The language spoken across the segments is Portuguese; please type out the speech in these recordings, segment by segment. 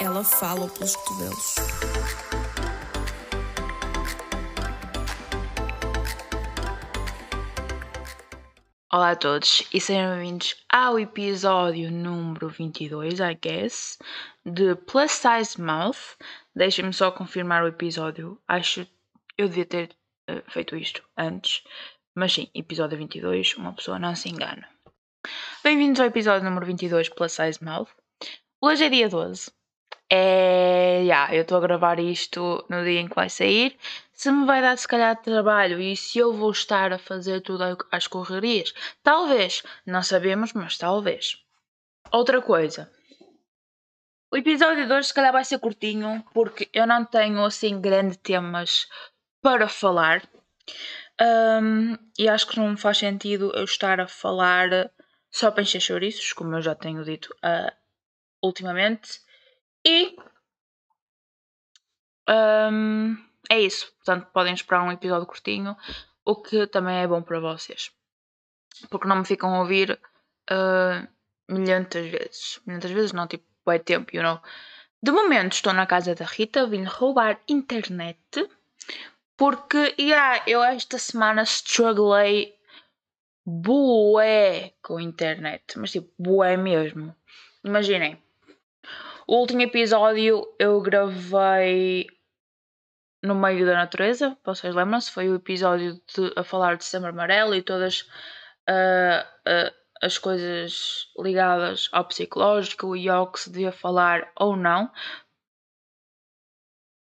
Ela fala pelos cotovelos. Olá a todos e sejam bem-vindos ao episódio número 22, I guess, de Plus Size Mouth. Deixem-me só confirmar o episódio. Acho eu devia ter uh, feito isto antes, mas sim, episódio 22, uma pessoa não se engana. Bem-vindos ao episódio número 22, Plus Size Mouth. Hoje é dia 12. É. Yeah, eu estou a gravar isto no dia em que vai sair. Se me vai dar, se calhar, trabalho e se eu vou estar a fazer tudo às correrias, talvez. Não sabemos, mas talvez. Outra coisa. O episódio de hoje, se calhar, vai ser curtinho, porque eu não tenho assim grandes temas para falar. Um, e acho que não faz sentido eu estar a falar só para encher chouriços, como eu já tenho dito uh, ultimamente. E um, é isso. Portanto, podem esperar um episódio curtinho, o que também é bom para vocês. Porque não me ficam a ouvir uh, milhentas vezes. Milhentas vezes não, tipo, é tempo, you know. De momento estou na casa da Rita, vim roubar internet. Porque, yeah, eu esta semana strugglei bué com a internet. Mas tipo, bué mesmo. Imaginem o último episódio eu gravei no meio da natureza, vocês lembram-se? Foi o episódio de, a falar de Setembro Amarelo e todas uh, uh, as coisas ligadas ao psicológico e ao que se devia falar ou não,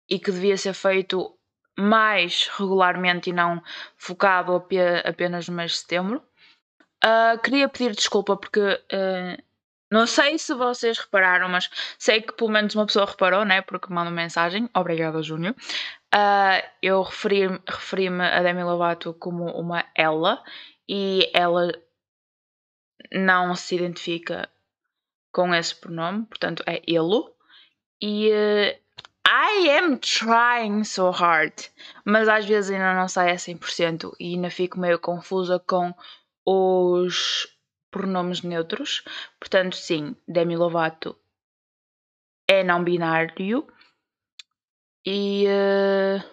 e que devia ser feito mais regularmente e não focado apenas no mês de setembro. Uh, queria pedir desculpa porque uh, não sei se vocês repararam, mas sei que pelo menos uma pessoa reparou, né? Porque manda mensagem. Obrigada, Júnior. Uh, eu referi-me referi a Demi Lovato como uma ela e ela não se identifica com esse pronome, portanto é ele. E I am trying so hard, mas às vezes ainda não sai a 100% e ainda fico meio confusa com os pronomes neutros. Portanto, sim, Demi Lovato é não binário e uh,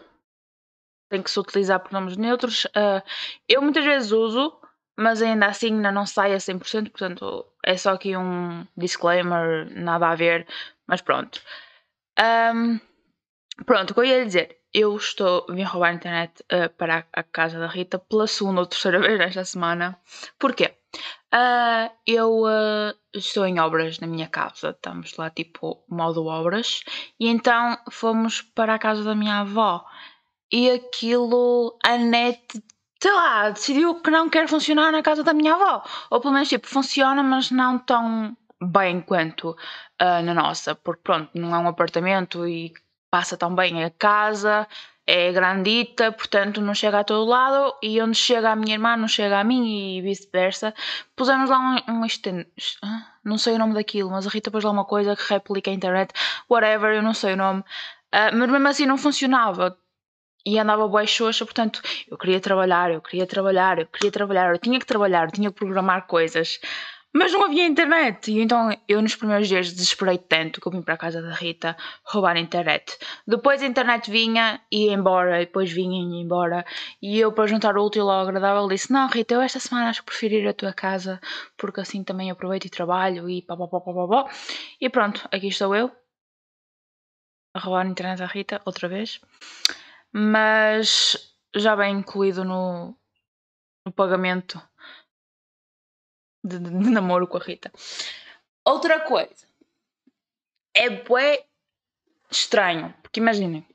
tem que se utilizar pronomes neutros. Uh, eu muitas vezes uso, mas ainda assim ainda não sai a 100%, portanto é só aqui um disclaimer, nada a ver, mas pronto. Um, pronto, o que eu ia dizer? Eu estou, vim roubar a internet uh, para a, casa da Rita pela segunda ou terceira vez esta semana. Porquê? Uh, eu uh, estou em obras na minha casa, estamos lá tipo modo obras, e então fomos para a casa da minha avó. E aquilo, a net, sei lá, decidiu que não quer funcionar na casa da minha avó. Ou pelo menos tipo, funciona, mas não tão bem quanto uh, na nossa, porque pronto, não é um apartamento e passa tão bem a casa é grandita, portanto não chega a todo lado e onde chega a minha irmã não chega a mim e vice-versa. Pusemos lá um, um ah, não sei o nome daquilo, mas a Rita pôs lá uma coisa que replica a internet, whatever, eu não sei o nome, uh, mas mesmo assim não funcionava. E andava boa xoxa, portanto, eu queria trabalhar, eu queria trabalhar, eu queria trabalhar, eu tinha que trabalhar, eu tinha que programar coisas. Mas não havia internet. E então eu nos primeiros dias desesperei tanto que eu vim para a casa da Rita roubar a internet. Depois a internet vinha e ia embora, e depois vinha e ia embora. E eu, para juntar o útil ao agradável, disse: Não, Rita, eu esta semana acho que prefiro ir à tua casa porque assim também aproveito e trabalho e pá, pá, pá, pá, pá, pá. E pronto, aqui estou eu a roubar a internet à Rita outra vez. Mas já bem incluído no, no pagamento de, de, de namoro com a Rita. Outra coisa. É bué estranho. Porque imaginem.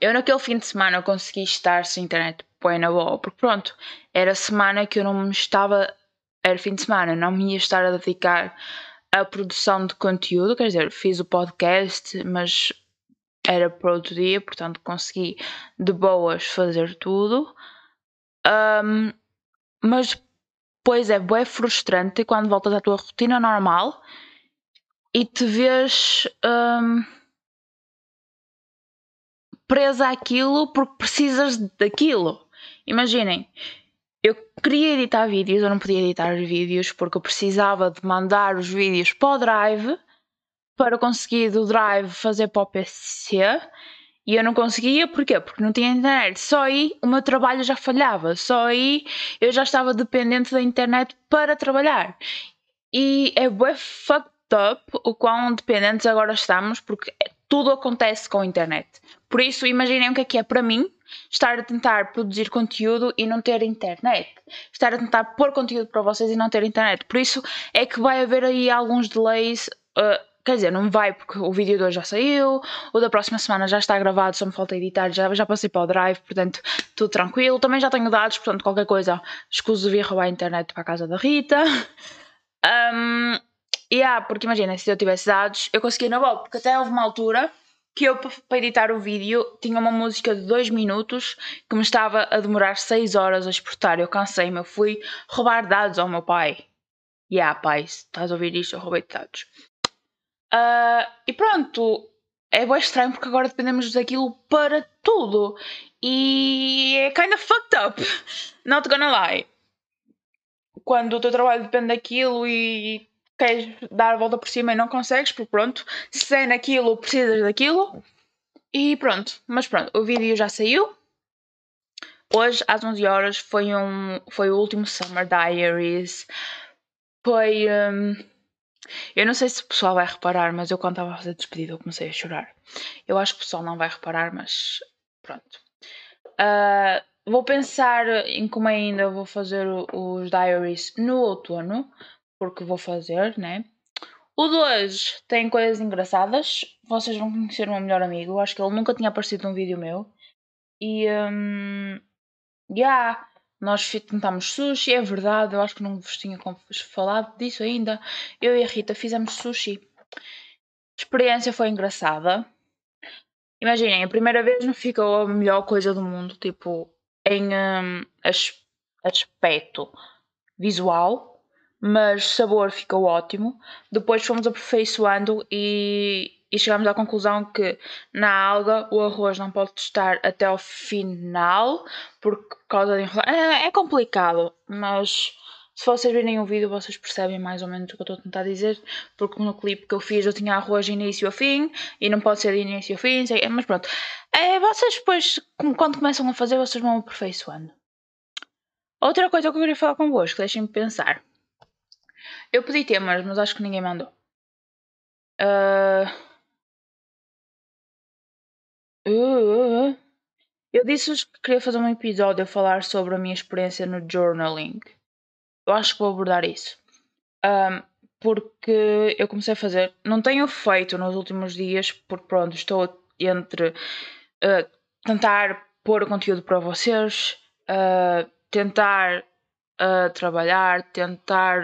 Eu naquele fim de semana consegui estar sem internet bué na boa. Porque pronto, era semana que eu não me estava... Era fim de semana, não me ia estar a dedicar à produção de conteúdo. Quer dizer, fiz o podcast, mas era para outro dia, portanto consegui de boas fazer tudo. Um, mas Pois é, é frustrante quando voltas à tua rotina normal e te vês hum, presa àquilo porque precisas daquilo. Imaginem, eu queria editar vídeos, eu não podia editar os vídeos porque eu precisava de mandar os vídeos para o Drive para conseguir do Drive fazer para o PC e eu não conseguia, porquê? Porque não tinha internet. Só aí o meu trabalho já falhava. Só aí eu já estava dependente da internet para trabalhar. E é bem fucked up o quão dependentes agora estamos, porque tudo acontece com a internet. Por isso, imaginem o que é que é para mim estar a tentar produzir conteúdo e não ter internet. Estar a tentar pôr conteúdo para vocês e não ter internet. Por isso é que vai haver aí alguns delays. Uh, Quer dizer, não vai porque o vídeo de hoje já saiu, o da próxima semana já está gravado, só me falta editar, já, já passei para o drive, portanto, tudo tranquilo. Também já tenho dados, portanto, qualquer coisa, escuso vir roubar a internet para a casa da Rita. Um, yeah, porque imagina, se eu tivesse dados, eu conseguia na boa, porque até houve uma altura que eu, para editar o vídeo, tinha uma música de 2 minutos que me estava a demorar 6 horas a exportar. Eu cansei-me, eu fui roubar dados ao meu pai. Yeah, pai, estás a ouvir isto, eu roubei dados. Uh, e pronto, é bem estranho porque agora dependemos daquilo para tudo. E é kinda fucked up. Not gonna lie. Quando o teu trabalho depende daquilo e queres dar a volta por cima e não consegues, porque pronto, se é naquilo, precisas daquilo. E pronto, mas pronto, o vídeo já saiu. Hoje, às 11 horas, foi, um, foi o último Summer Diaries. Foi. Um, eu não sei se o pessoal vai reparar, mas eu quando estava a fazer despedida eu comecei a chorar. Eu acho que o pessoal não vai reparar, mas pronto. Uh, vou pensar em como ainda vou fazer os diaries no outono, porque vou fazer, né? O 2 tem coisas engraçadas. Vocês vão conhecer o meu melhor amigo. Acho que ele nunca tinha aparecido num vídeo meu. E. Um, yeah, nós tentámos sushi, é verdade, eu acho que não vos tinha falado disso ainda. Eu e a Rita fizemos sushi. A experiência foi engraçada. Imaginem, a primeira vez não ficou a melhor coisa do mundo, tipo, em um, aspecto visual, mas sabor ficou ótimo. Depois fomos aperfeiçoando e e chegamos à conclusão que na alga o arroz não pode estar até ao final por causa de é, é complicado, mas se vocês virem o vídeo vocês percebem mais ou menos o que eu estou a tentar dizer, porque no clipe que eu fiz eu tinha arroz de início a fim e não pode ser de início a fim, mas pronto. É, vocês depois, quando começam a fazer, vocês vão aperfeiçoando. Outra coisa que eu queria falar convosco, deixem-me pensar. Eu pedi temas, mas acho que ninguém mandou. Uh, Uh, uh, eu disse-vos que queria fazer um episódio a falar sobre a minha experiência no journaling. Eu acho que vou abordar isso. Um, porque eu comecei a fazer. Não tenho feito nos últimos dias, porque pronto, estou entre uh, tentar pôr o conteúdo para vocês, uh, tentar uh, trabalhar, tentar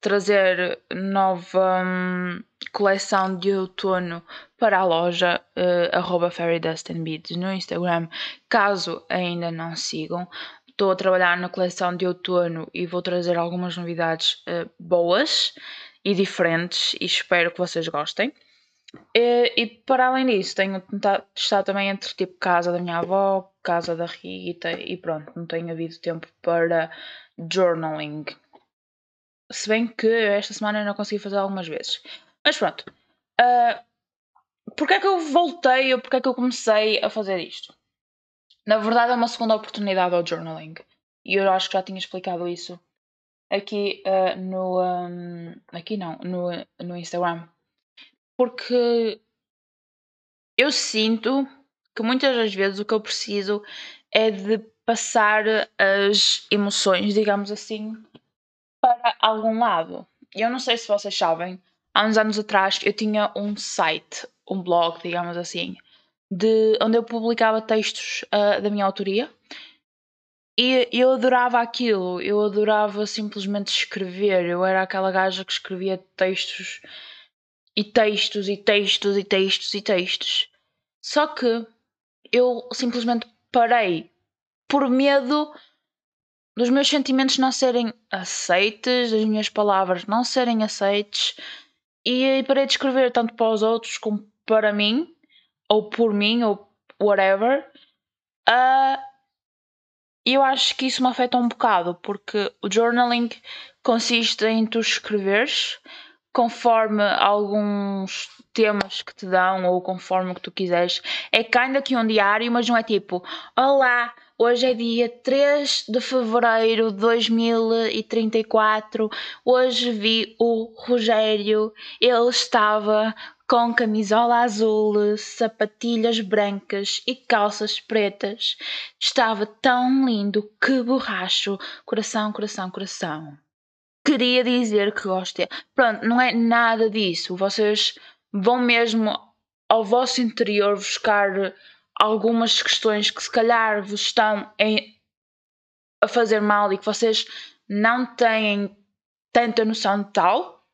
trazer nova um, coleção de outono para a loja uh, no Instagram, caso ainda não sigam. Estou a trabalhar na coleção de outono e vou trazer algumas novidades uh, boas e diferentes e espero que vocês gostem. E, e para além disso, tenho estar também entre tipo casa da minha avó, casa da Rita e pronto, não tenho havido tempo para journaling. Se bem que esta semana eu não consegui fazer algumas vezes. Mas pronto. Uh, Porquê é que eu voltei ou porquê é que eu comecei a fazer isto? Na verdade é uma segunda oportunidade ao journaling. E eu acho que já tinha explicado isso aqui uh, no. Um, aqui não, no, no Instagram. Porque eu sinto que muitas das vezes o que eu preciso é de passar as emoções, digamos assim, para algum lado. Eu não sei se vocês sabem, há uns anos atrás eu tinha um site, um blog, digamos assim, de onde eu publicava textos uh, da minha autoria. E eu adorava aquilo, eu adorava simplesmente escrever. Eu era aquela gaja que escrevia textos e textos e textos e textos e textos. Só que eu simplesmente parei por medo dos meus sentimentos não serem aceites, das minhas palavras não serem aceites, e parei de escrever tanto para os outros como para mim, ou por mim, ou whatever. Uh, eu acho que isso me afeta um bocado, porque o journaling consiste em tu escreveres conforme alguns temas que te dão ou conforme o que tu quiseres. É ainda que um diário, mas não é tipo, olá, hoje é dia 3 de fevereiro de 2034, hoje vi o Rogério, ele estava com camisola azul, sapatilhas brancas e calças pretas. Estava tão lindo, que borracho, coração, coração, coração queria dizer que gosto dele. Pronto, não é nada disso. Vocês vão mesmo ao vosso interior buscar algumas questões que se calhar vos estão em, a fazer mal e que vocês não têm tanta noção de tal.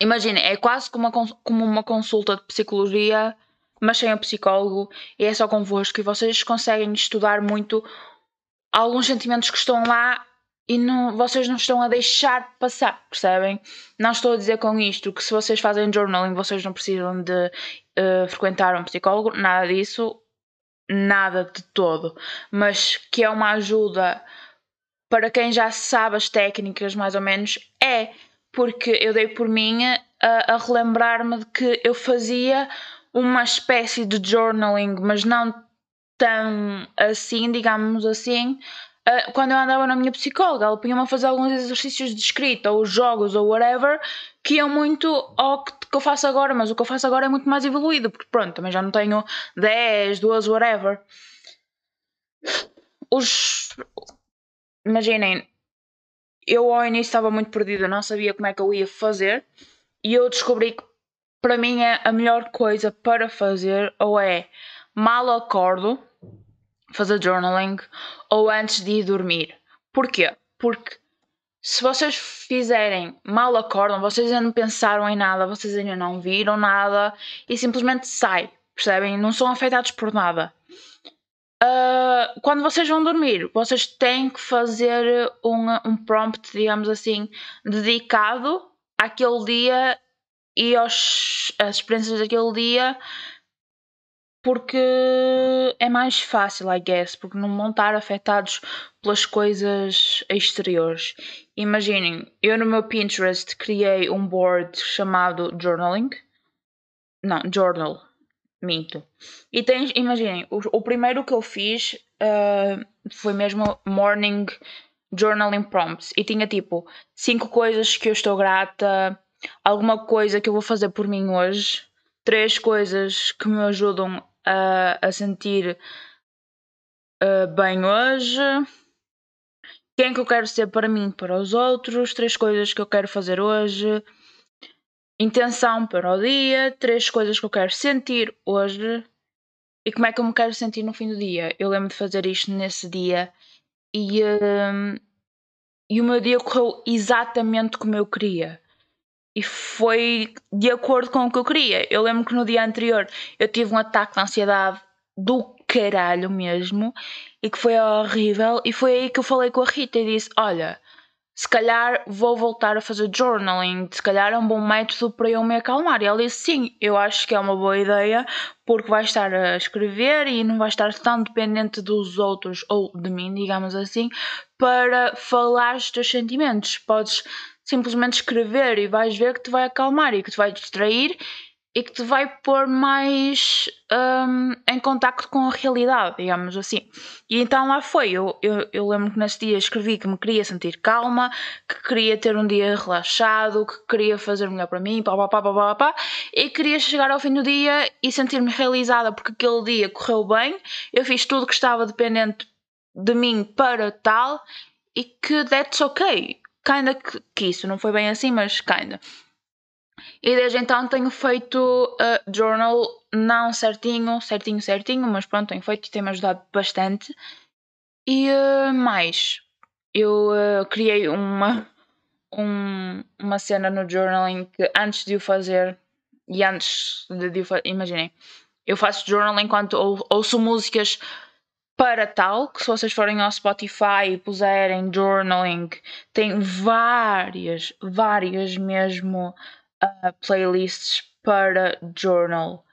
Imaginem, é quase como uma, como uma consulta de psicologia, mas sem o psicólogo, e é só convosco e vocês conseguem estudar muito alguns sentimentos que estão lá e não, vocês não estão a deixar passar, percebem? Não estou a dizer com isto que se vocês fazem journaling vocês não precisam de uh, frequentar um psicólogo, nada disso, nada de todo, mas que é uma ajuda para quem já sabe as técnicas mais ou menos, é porque eu dei por mim a, a relembrar-me de que eu fazia uma espécie de journaling, mas não tão assim, digamos assim, Uh, quando eu andava na minha psicóloga, ela punha-me a fazer alguns exercícios de escrita, ou jogos, ou whatever, que iam muito ao que, que, eu faço agora, mas o que eu faço agora é muito mais evoluído, porque pronto, também já não tenho 10, 12, whatever. Os. Imaginem, eu ao início estava muito perdida, não sabia como é que eu ia fazer, e eu descobri que para mim é a melhor coisa para fazer, ou é mal acordo fazer journaling ou antes de ir dormir. Porquê? Porque se vocês fizerem mal acordam, vocês ainda não pensaram em nada, vocês ainda não viram nada e simplesmente sai, percebem? Não são afetados por nada. Uh, quando vocês vão dormir, vocês têm que fazer um, um prompt, digamos assim, dedicado àquele dia e às experiências daquele dia porque é mais fácil, I guess, porque não vão estar afetados pelas coisas exteriores. Imaginem, eu no meu Pinterest criei um board chamado Journaling. Não, Journal. Minto. E tens, imaginem, o, o primeiro que eu fiz uh, foi mesmo Morning Journaling Prompts. E tinha tipo cinco coisas que eu estou grata, alguma coisa que eu vou fazer por mim hoje, três coisas que me ajudam a, a sentir uh, bem hoje, quem que eu quero ser para mim, para os outros, três coisas que eu quero fazer hoje, intenção para o dia, três coisas que eu quero sentir hoje. E como é que eu me quero sentir no fim do dia. Eu lembro de fazer isto nesse dia. E, uh, e o meu dia correu exatamente como eu queria e foi de acordo com o que eu queria. Eu lembro que no dia anterior eu tive um ataque de ansiedade do caralho mesmo e que foi horrível. E foi aí que eu falei com a Rita e disse: Olha, se calhar vou voltar a fazer journaling, se calhar é um bom método para eu me acalmar. E ela disse: Sim, eu acho que é uma boa ideia porque vais estar a escrever e não vais estar tão dependente dos outros ou de mim, digamos assim, para falar os teus sentimentos. Podes simplesmente escrever e vais ver que te vai acalmar e que te vai distrair e que te vai pôr mais um, em contacto com a realidade, digamos assim. E então lá foi. Eu, eu, eu, lembro que nesse dia escrevi que me queria sentir calma, que queria ter um dia relaxado, que queria fazer melhor para mim, pá, pá, pá, pá, pá, pá, e queria chegar ao fim do dia e sentir-me realizada porque aquele dia correu bem, eu fiz tudo que estava dependente de mim para tal e que that's ok kinda que, que isso, não foi bem assim, mas kinda. E desde então tenho feito uh, journal, não certinho, certinho, certinho, mas pronto, tenho feito e tem-me ajudado bastante. E uh, mais, eu uh, criei uma, um, uma cena no journaling que antes de o fazer, e antes de, de o fazer, imaginem, eu faço journaling enquanto ou, ouço músicas para tal, que se vocês forem ao Spotify e puserem journaling, tem várias, várias mesmo uh, playlists para journal.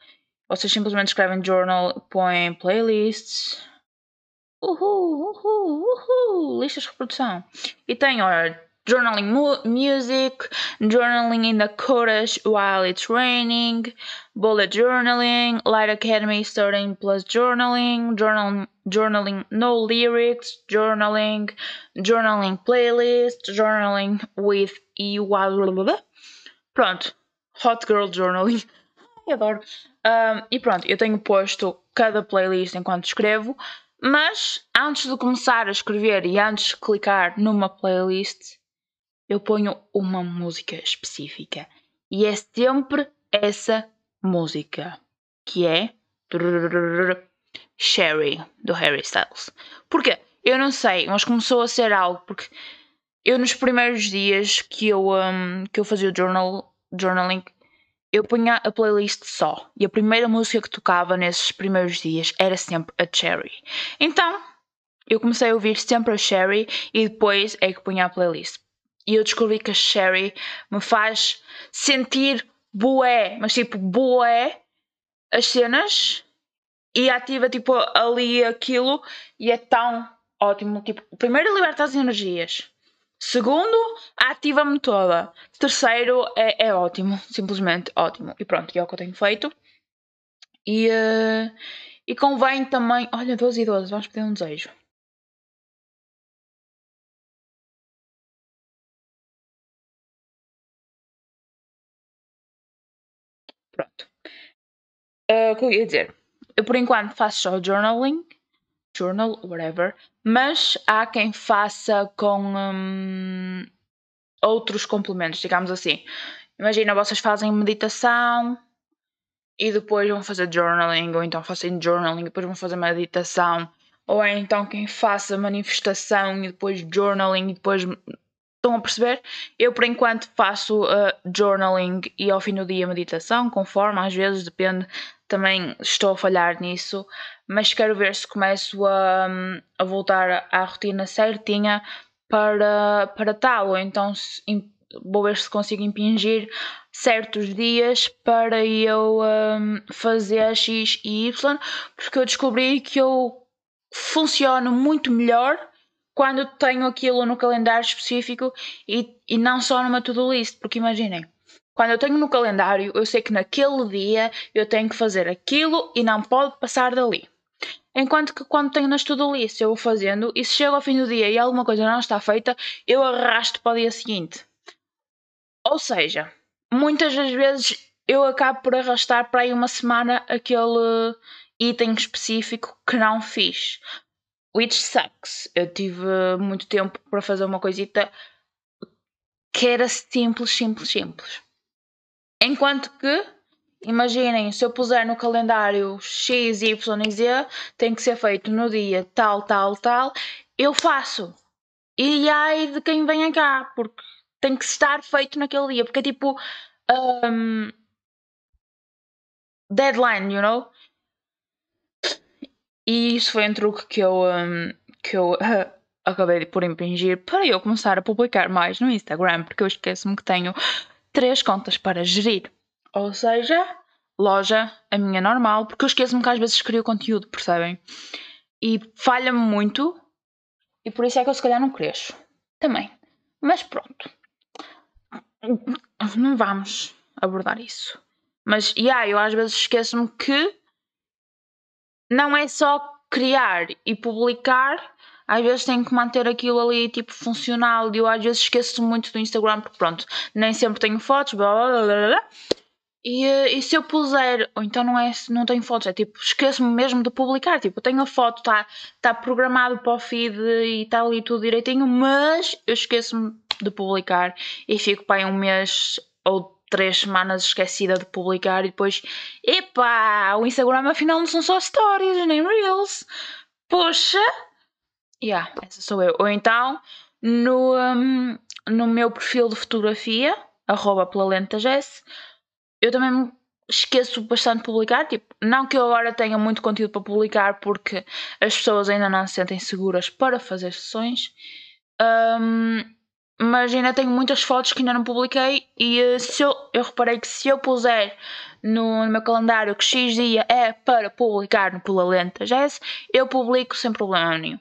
Vocês simplesmente escrevem journal, põem playlists Uhul, uhul, uhul, listas de reprodução. E tem, olha, journaling mu music, journaling in the chorus while it's raining, bullet journaling, Light Academy starting plus journaling, journal, journaling no lyrics, journaling, journaling playlist, journaling with e Pronto, hot girl journaling. Ai, adoro. Um, e pronto, eu tenho posto cada playlist enquanto escrevo, mas antes de começar a escrever e antes de clicar numa playlist, eu ponho uma música específica. E é sempre essa música, que é Sherry, do Harry Styles. Porquê? Eu não sei, mas começou a ser algo, porque eu nos primeiros dias que eu, um, que eu fazia o journal, journaling, eu punha a playlist só. E a primeira música que tocava nesses primeiros dias era sempre a Cherry. Então, eu comecei a ouvir sempre a Sherry e depois é que punha a playlist e eu descobri que a Sherry me faz sentir boé, mas tipo boé as cenas e ativa tipo ali aquilo e é tão ótimo. Tipo, primeiro liberta as energias. Segundo, ativa-me toda. Terceiro, é, é ótimo. Simplesmente ótimo. E pronto, é o que eu tenho feito. E, uh, e convém também. Olha, 12 e 12, vamos pedir um desejo. Pronto. Uh, o que eu ia dizer? Eu por enquanto faço só journaling, journal, whatever, mas há quem faça com um, outros complementos, digamos assim. Imagina, vocês fazem meditação e depois vão fazer journaling, ou então fazem journaling e depois vão fazer meditação, ou é então quem faça manifestação e depois journaling e depois Estão a perceber? Eu, por enquanto, faço uh, journaling e ao fim do dia meditação, conforme, às vezes, depende, também estou a falhar nisso, mas quero ver se começo a, a voltar à rotina certinha para, para tal, ou então se, vou ver se consigo impingir certos dias para eu um, fazer X e Y, porque eu descobri que eu funciono muito melhor quando tenho aquilo no calendário específico e, e não só numa to-do list, porque imaginem, quando eu tenho no calendário, eu sei que naquele dia eu tenho que fazer aquilo e não pode passar dali. Enquanto que quando tenho nas to-do list, eu vou fazendo e se chega ao fim do dia e alguma coisa não está feita, eu arrasto para o dia seguinte. Ou seja, muitas das vezes eu acabo por arrastar para aí uma semana aquele item específico que não fiz. Which sucks. Eu tive muito tempo para fazer uma coisita que era simples, simples, simples. Enquanto que, imaginem, se eu puser no calendário X, Y e Z, tem que ser feito no dia tal, tal, tal, eu faço. E aí de quem venha cá, porque tem que estar feito naquele dia, porque é tipo um, deadline, you know? E isso foi um truque que eu, um, que eu uh, acabei por impingir para eu começar a publicar mais no Instagram, porque eu esqueço-me que tenho três contas para gerir. Ou seja, loja, a minha normal, porque eu esqueço-me que às vezes crio conteúdo, percebem? E falha-me muito, e por isso é que eu se calhar não cresço. Também. Mas pronto. Não vamos abordar isso. Mas, yeah, eu às vezes esqueço-me que não é só criar e publicar, às vezes tenho que manter aquilo ali tipo funcional eu às vezes esqueço muito do Instagram porque pronto, nem sempre tenho fotos, blá blá blá blá. E, eh, e se eu puser, ou então não é não tenho fotos, é tipo, esqueço-me mesmo de publicar. Tipo, eu tenho a foto, está tá programado para o feed e está ali tudo direitinho, mas eu esqueço-me de publicar e fico para aí um mês ou três semanas esquecida de publicar e depois, epá, o Instagram afinal não são só stories, nem reels. Poxa! Yeah, essa sou eu. Ou então, no, um, no meu perfil de fotografia, arroba pela lenta Jess, eu também me esqueço bastante de publicar. Tipo, não que eu agora tenha muito conteúdo para publicar, porque as pessoas ainda não se sentem seguras para fazer sessões. Um, mas ainda tenho muitas fotos que ainda não publiquei e uh, se eu, eu reparei que se eu puser no, no, meu calendário que X dia é para publicar no Pula Lenta Jazz, eu publico sem problema nenhum.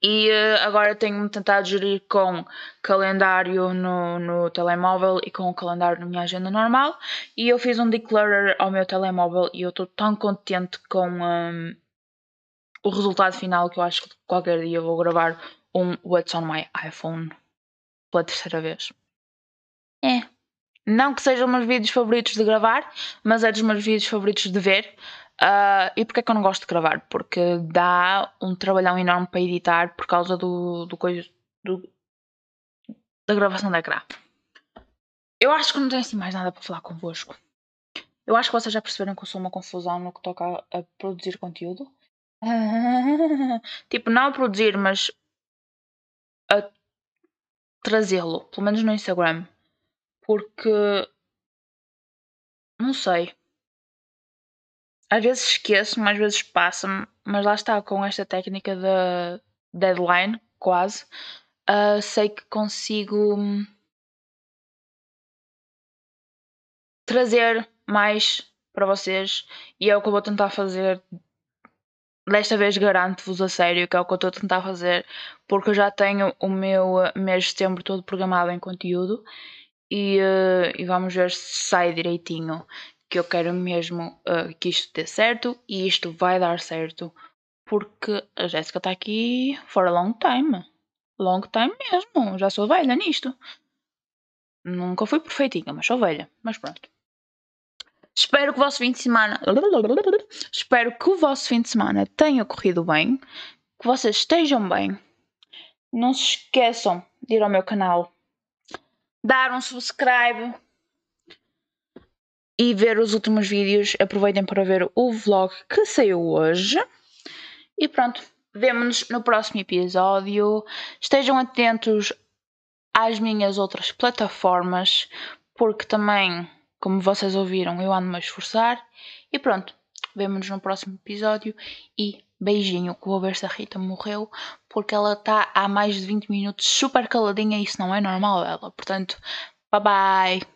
E uh, agora tenho-me tentado gerir com calendário no, no telemóvel e com o calendário na minha agenda normal. E eu fiz um declarer ao meu telemóvel e eu estou tão contente com um, o resultado final que eu acho que qualquer dia vou gravar um What's on my iPhone pela terceira vez. É. Não que sejam os meus vídeos favoritos de gravar, mas é dos meus vídeos favoritos de ver. Uh, e porquê é que eu não gosto de gravar? Porque dá um trabalhão enorme para editar por causa do, do coisa do, da gravação da ecrã. Eu acho que não tenho assim mais nada para falar convosco. Eu acho que vocês já perceberam que eu sou uma confusão no que toca a, a produzir conteúdo. tipo, não a produzir, mas trazê-lo, pelo menos no Instagram, porque não sei. Às vezes esqueço-me, às vezes passa-me, mas lá está, com esta técnica da deadline, quase, uh, sei que consigo trazer mais para vocês e é o que eu vou tentar fazer desta vez garanto-vos a sério que é o que eu estou a tentar fazer, porque eu já tenho o meu eh, mês de setembro todo programado em conteúdo e, uh, e vamos ver se sai direitinho. Que eu quero mesmo uh, que isto dê certo e isto vai dar certo, porque a Jéssica está aqui for a long time. Long time mesmo, já sou velha nisto. Nunca fui perfeitinha, mas sou velha. Mas pronto. Espero que o vosso fim de semana. Espero que o vosso fim de semana tenha corrido bem. Que vocês estejam bem. Não se esqueçam de ir ao meu canal, dar um subscribe e ver os últimos vídeos. Aproveitem para ver o vlog que saiu hoje. E pronto, vemo-nos no próximo episódio. Estejam atentos às minhas outras plataformas, porque também como vocês ouviram, eu ando-me a esforçar. E pronto, vemo-nos no próximo episódio. E beijinho, que vou ver se a Rita morreu, porque ela está há mais de 20 minutos super caladinha e isso não é normal dela. Portanto, bye bye.